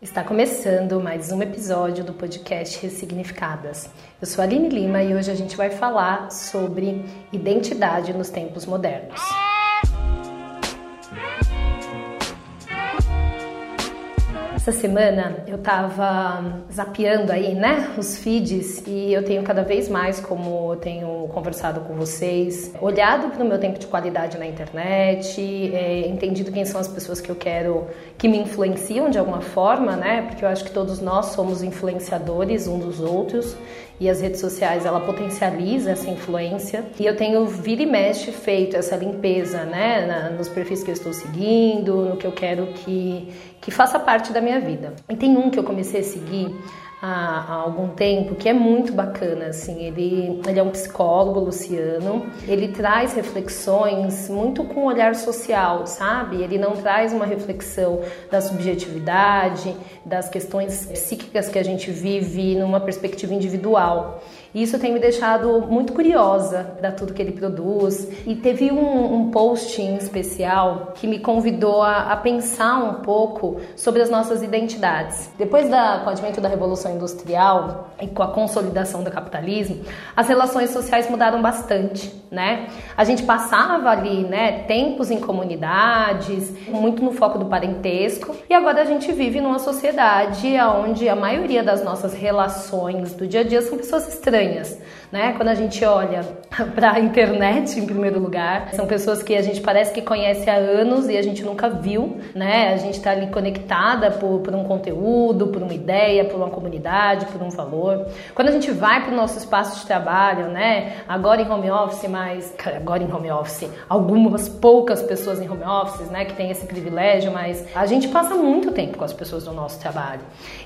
Está começando mais um episódio do podcast Ressignificadas. Eu sou a Aline Lima e hoje a gente vai falar sobre identidade nos tempos modernos. Essa semana eu tava zapeando aí, né, os feeds e eu tenho cada vez mais, como eu tenho conversado com vocês, olhado para o meu tempo de qualidade na internet, é, entendido quem são as pessoas que eu quero que me influenciam de alguma forma, né, porque eu acho que todos nós somos influenciadores um dos outros e as redes sociais ela potencializa essa influência. E eu tenho vira e mexe feito essa limpeza né na, nos perfis que eu estou seguindo no que eu quero que que faça parte da minha vida. E tem um que eu comecei a seguir há, há, algum tempo, que é muito bacana, assim, ele, ele é um psicólogo, Luciano, ele traz reflexões muito com um olhar social, sabe? Ele não traz uma reflexão da subjetividade, das questões psíquicas que a gente vive numa perspectiva individual. E isso tem me deixado muito curiosa para tudo que ele produz. E teve um, um post em especial que me convidou a, a, pensar um pouco sobre as nossas identidades. Depois da, advento da Revolução Industrial e com a consolidação do capitalismo, as relações sociais mudaram bastante, né? A gente passava ali, né, tempos em comunidades, muito no foco do parentesco, e agora a gente vive numa sociedade onde a maioria das nossas relações do dia a dia são pessoas estranhas estranhas, né? Quando a gente olha para a internet, em primeiro lugar, são pessoas que a gente parece que conhece há anos e a gente nunca viu, né? A gente está ali conectada por, por um conteúdo, por uma ideia, por uma comunidade, por um valor. Quando a gente vai para o nosso espaço de trabalho, né? Agora em home office, mas agora em home office, algumas poucas pessoas em home office, né? Que tem esse privilégio, mas a gente passa muito tempo com as pessoas do nosso trabalho.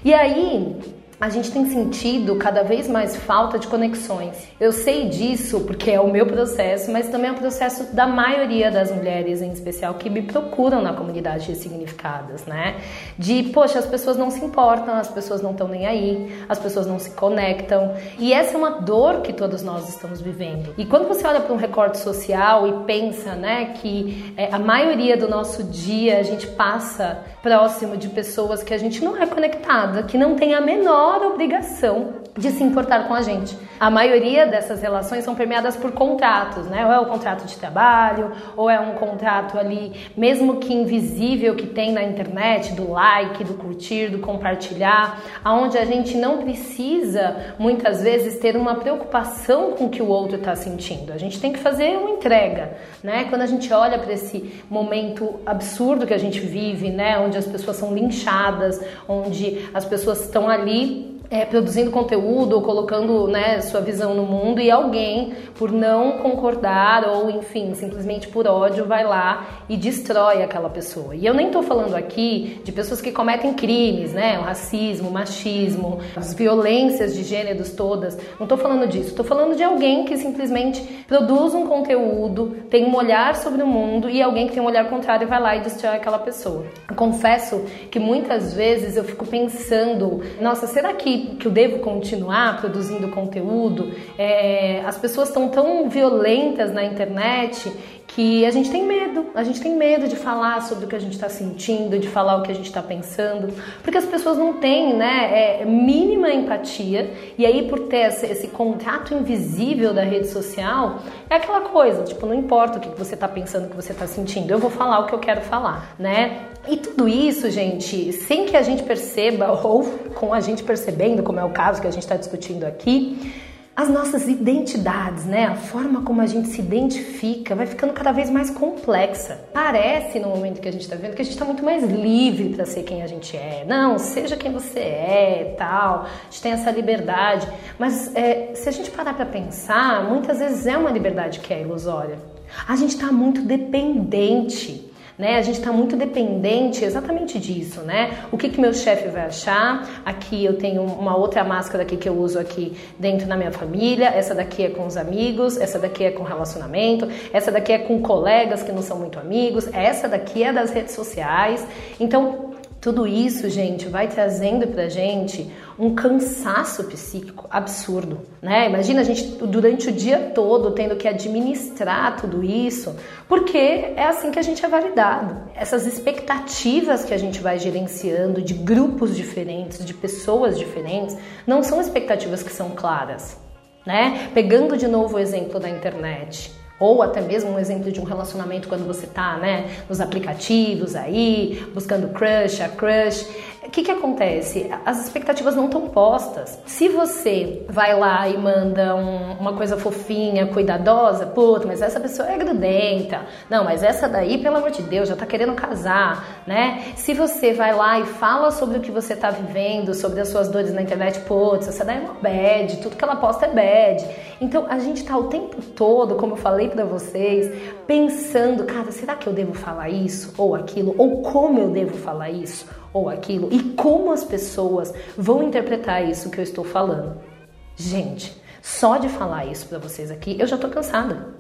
E aí a gente tem sentido cada vez mais falta de conexões. Eu sei disso porque é o meu processo, mas também é o processo da maioria das mulheres, em especial, que me procuram na comunidade de significadas, né? De, poxa, as pessoas não se importam, as pessoas não estão nem aí, as pessoas não se conectam. E essa é uma dor que todos nós estamos vivendo. E quando você olha para um recorte social e pensa, né, que é, a maioria do nosso dia a gente passa próximo de pessoas que a gente não é conectada, que não tem a menor menor obrigação de se importar com a gente. A maioria dessas relações são permeadas por contratos, né? Ou é o contrato de trabalho, ou é um contrato ali, mesmo que invisível, que tem na internet, do like, do curtir, do compartilhar, aonde a gente não precisa muitas vezes ter uma preocupação com o que o outro está sentindo. A gente tem que fazer uma entrega, né? Quando a gente olha para esse momento absurdo que a gente vive, né? Onde as pessoas são linchadas, onde as pessoas estão ali é, produzindo conteúdo ou colocando né, sua visão no mundo e alguém, por não concordar ou, enfim, simplesmente por ódio, vai lá e destrói aquela pessoa. E eu nem estou falando aqui de pessoas que cometem crimes, né? O racismo, o machismo, as violências de gêneros todas. Não estou falando disso. Estou falando de alguém que simplesmente produz um conteúdo, tem um olhar sobre o mundo e alguém que tem um olhar contrário vai lá e destrói aquela pessoa. Eu confesso que muitas vezes eu fico pensando, nossa, será que que, eu devo continuar produzindo conteúdo. É, as pessoas estão tão violentas na internet que a gente tem medo, a gente tem medo de falar sobre o que a gente está sentindo, de falar o que a gente está pensando, porque as pessoas não têm, né, é, mínima empatia e aí por ter esse, esse, contato invisível da rede social é aquela coisa, tipo não importa o que você está pensando, o que você está sentindo, eu vou falar o que eu quero falar, né? E tudo isso, gente, sem que a gente perceba, ou com a gente percebendo, como é o caso que a gente está discutindo aqui, as nossas identidades, né? A forma como a gente se identifica vai ficando cada vez mais complexa. Parece no momento que a gente está vendo que a gente está muito mais livre para ser quem a gente é. Não, seja quem você é, tal. A gente tem essa liberdade. Mas é, se a gente parar para pensar, muitas vezes é uma liberdade que é ilusória. A gente está muito dependente né? A gente está muito dependente exatamente disso, né? O que, que meu chefe vai achar? Aqui eu tenho uma outra máscara aqui que eu uso aqui dentro da minha família. Essa daqui é com os amigos, essa daqui é com relacionamento, essa daqui é com colegas que não são muito amigos, essa daqui é das redes sociais. Então Tudo isso, gente, vai trazendo pra gente um cansaço psíquico absurdo, né? Imagina a gente durante o dia todo tendo que administrar tudo isso, porque é assim que a gente é validado. Essas expectativas que a gente vai gerenciando de grupos diferentes, de pessoas diferentes, não são expectativas que são claras, né? Pegando de novo o exemplo da internet ou até mesmo um exemplo de um relacionamento quando você tá, né, nos aplicativos aí, buscando crush, a crush. O que que acontece? As expectativas não estão postas. Se você vai lá e manda um, uma coisa fofinha, cuidadosa, puta, mas essa pessoa é grudenta. Não, mas essa daí, pelo amor de Deus, já tá querendo casar, né? Se você vai lá e fala sobre o que você tá vivendo, sobre as suas dores na internet, putz, essa daí é uma bad, tudo que ela posta é bad. Então a gente tá o tempo todo, como eu falei para vocês, pensando, cara, será que eu devo falar isso ou aquilo? Ou como eu devo falar isso ou aquilo? E como as pessoas vão interpretar isso que eu estou falando? Gente, só de falar isso para vocês aqui, eu já tô cansada.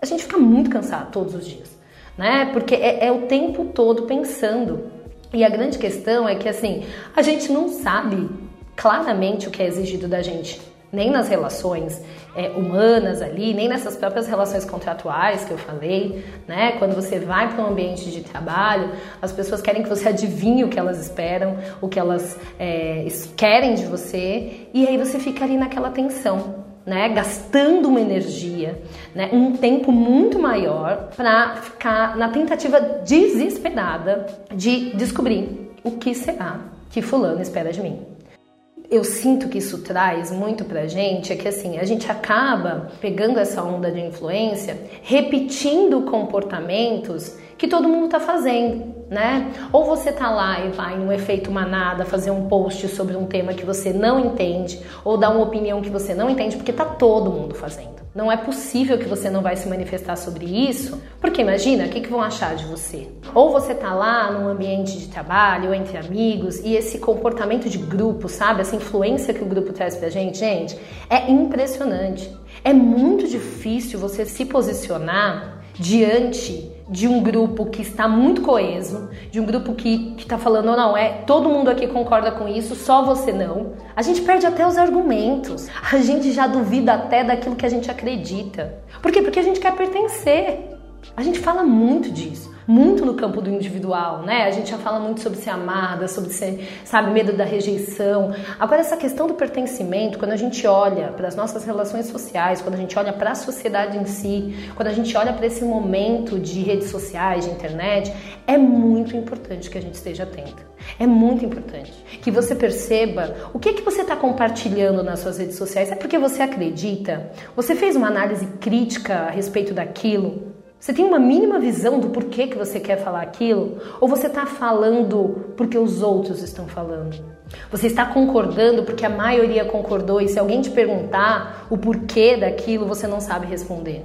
A gente fica muito cansado todos os dias, né? Porque é, é o tempo todo pensando. E a grande questão é que assim, a gente não sabe claramente o que é exigido da gente nem nas relações é, humanas ali, nem nessas próprias relações contratuais que eu falei, né? Quando você vai para um ambiente de trabalho, as pessoas querem que você adivinhe o que elas esperam, o que elas é, querem de você, e aí você fica ali naquela tensão. Né, gastando uma energia, né, um tempo muito maior para ficar na tentativa desesperada de descobrir o que será que fulano espera de mim eu sinto que isso traz muito pra gente é que assim, a gente acaba pegando essa onda de influência, repetindo comportamentos que todo mundo tá fazendo, né? Ou você tá lá e vai no efeito manada fazer um post sobre um tema que você não entende, ou dar uma opinião que você não entende, porque tá todo mundo fazendo. Não é possível que você não vai se manifestar sobre isso, porque imagina, o que, que vão achar de você? Ou você tá lá num ambiente de trabalho, ou entre amigos, e esse comportamento de grupo, sabe? Essa influência que o grupo traz pra gente, gente, é impressionante. É muito difícil você se posicionar diante de um grupo que está muito coeso, de um grupo que está falando, não, não, é todo mundo aqui concorda com isso, só você não. A gente perde até os argumentos, a gente já duvida até daquilo que a gente acredita. Por quê? Porque a gente quer pertencer. A gente fala muito disso muito no campo do individual, né? A gente já fala muito sobre ser amada, sobre ser, sabe, medo da rejeição. Agora, essa questão do pertencimento, quando a gente olha para as nossas relações sociais, quando a gente olha para a sociedade em si, quando a gente olha para esse momento de redes sociais, de internet, é muito importante que a gente esteja atento. É muito importante que você perceba o que é que você está compartilhando nas suas redes sociais. É porque você acredita? Você fez uma análise crítica a respeito daquilo? Você tem uma mínima visão do porquê que você quer falar aquilo? Ou você está falando porque os outros estão falando? Você está concordando porque a maioria concordou e se alguém te perguntar o porquê daquilo, você não sabe responder.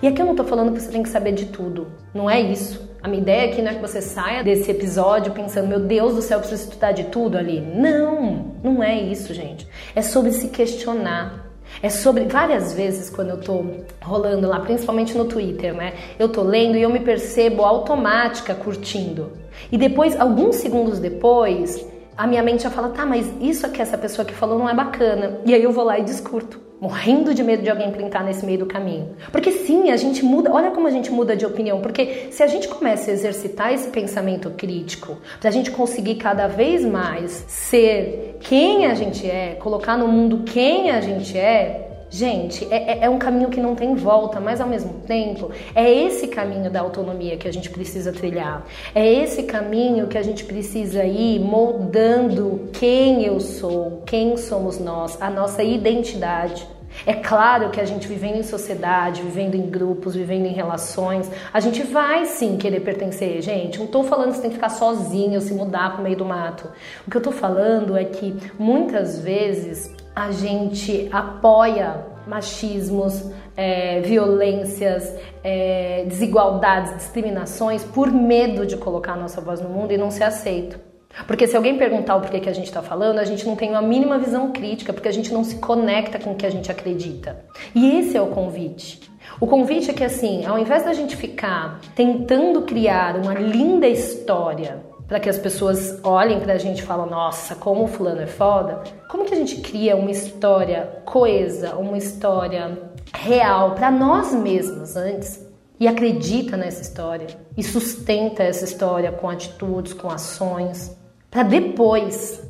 E aqui eu não estou falando que você tem que saber de tudo. Não é isso. A minha ideia aqui não é que você saia desse episódio pensando, meu Deus do céu, preciso estudar de tudo ali. Não, não é isso, gente. É sobre se questionar. É sobre várias vezes quando eu tô rolando lá, principalmente no Twitter, né? Eu tô lendo e eu me percebo automática curtindo. E depois, alguns segundos depois, a minha mente já fala: "Tá, mas isso que essa pessoa que falou não é bacana". E aí eu vou lá e discuto morrendo de medo de alguém printar nesse meio do caminho. Porque sim, a gente muda, olha como a gente muda de opinião, porque se a gente começa a exercitar esse pensamento crítico, pra gente conseguir cada vez mais ser quem a gente é, colocar no mundo quem a gente é, Gente, é, é, é, um caminho que não tem volta, mas ao mesmo tempo é esse caminho da autonomia que a gente precisa trilhar. É esse caminho que a gente precisa ir moldando quem eu sou, quem somos nós, a nossa identidade. É claro que a gente vivendo em sociedade, vivendo em grupos, vivendo em relações, a gente vai sim querer pertencer, gente. Não estou falando que você tem que ficar sozinho, se mudar para o meio do mato. O que eu estou falando é que muitas vezes a gente apoia machismos, é, violências, é, desigualdades, discriminações por medo de colocar a nossa voz no mundo e não ser aceito. Porque se alguém perguntar o porquê que a gente está falando, a gente não tem uma mínima visão crítica, porque a gente não se conecta com o que a gente acredita. E esse é o convite. O convite é que assim, ao invés da gente ficar tentando criar uma linda história para que as pessoas olhem para a gente e falem: nossa, como o fulano é foda. Como que a gente cria uma história coesa, uma história real para nós mesmos antes e acredita nessa história e sustenta essa história com atitudes, com ações, para depois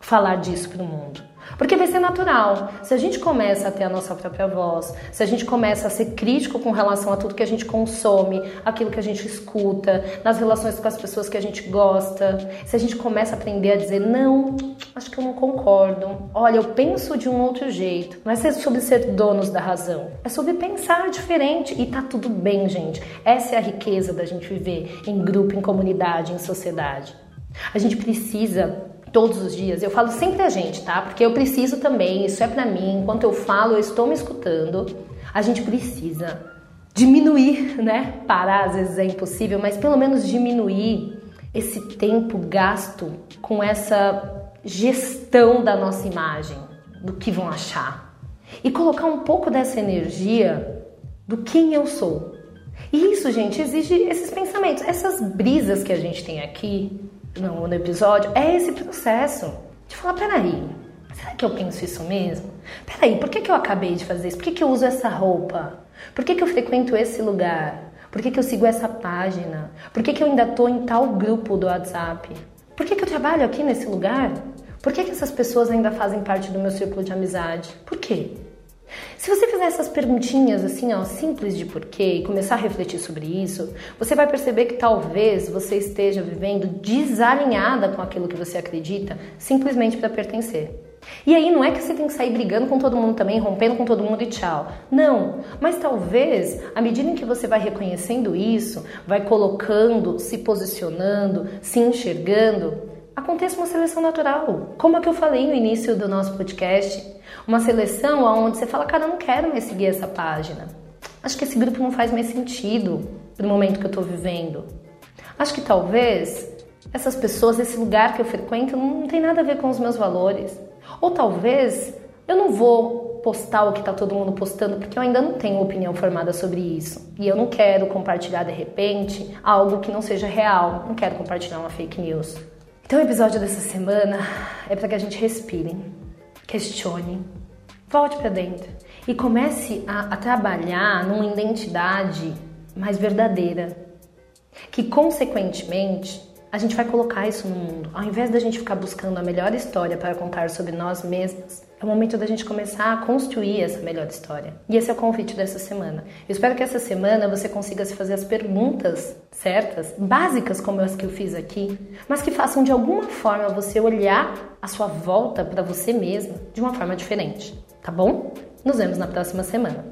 falar disso para o mundo? Porque vai ser natural. Se a gente começa a ter a nossa própria voz, se a gente começa a ser crítico com relação a tudo que a gente consome, aquilo que a gente escuta, nas relações com as pessoas que a gente gosta, se a gente começa a aprender a dizer não, acho que eu não concordo. Olha, eu penso de um outro jeito. Não é sobre ser donos da razão, é sobre pensar diferente e tá tudo bem, gente. Essa é a riqueza da gente viver em grupo, em comunidade, em sociedade. A gente precisa todos os dias. Eu falo sempre a gente, tá? Porque eu preciso também, isso é para mim. Enquanto eu falo, eu estou me escutando. A gente precisa diminuir, né? Parar às vezes é impossível, mas pelo menos diminuir esse tempo gasto com essa gestão da nossa imagem, do que vão achar. E colocar um pouco dessa energia do quem eu sou. E isso, gente, exige esses pensamentos, essas brisas que a gente tem aqui, no, no episódio é esse processo de falar: peraí, será que eu penso isso mesmo? Peraí, por que, que eu acabei de fazer isso? Por que, que eu uso essa roupa? Por que, que eu frequento esse lugar? Por que, que eu sigo essa página? Por que, que eu ainda estou em tal grupo do WhatsApp? Por que, que eu trabalho aqui nesse lugar? Por que, que essas pessoas ainda fazem parte do meu círculo de amizade? Por quê? Se você fizer essas perguntinhas assim, ó, simples de porquê e começar a refletir sobre isso, você vai perceber que talvez você esteja vivendo desalinhada com aquilo que você acredita, simplesmente para pertencer. E aí não é que você tem que sair brigando com todo mundo também, rompendo com todo mundo e tchau. Não, mas talvez à medida em que você vai reconhecendo isso, vai colocando, se posicionando, se enxergando, aconteça uma seleção natural. Como é que eu falei no início do nosso podcast, uma seleção onde você fala, cara, eu não quero mais seguir essa página. Acho que esse grupo não faz mais sentido no momento que eu estou vivendo. Acho que talvez essas pessoas, esse lugar que eu frequento, não tem nada a ver com os meus valores. Ou talvez eu não vou postar o que está todo mundo postando porque eu ainda não tenho opinião formada sobre isso. E eu não quero compartilhar de repente algo que não seja real. Não quero compartilhar uma fake news. Então, o episódio dessa semana é para que a gente respire, questione, volte para dentro e comece a, a trabalhar numa identidade mais verdadeira, que consequentemente a gente vai colocar isso no mundo. Ao invés da gente ficar buscando a melhor história para contar sobre nós mesmos, é o momento da gente começar a construir essa melhor história. E esse é o convite dessa semana. Eu espero que essa semana você consiga se fazer as perguntas certas, básicas como as que eu fiz aqui, mas que façam de alguma forma você olhar a sua volta para você mesma de uma forma diferente, tá bom? Nos vemos na próxima semana.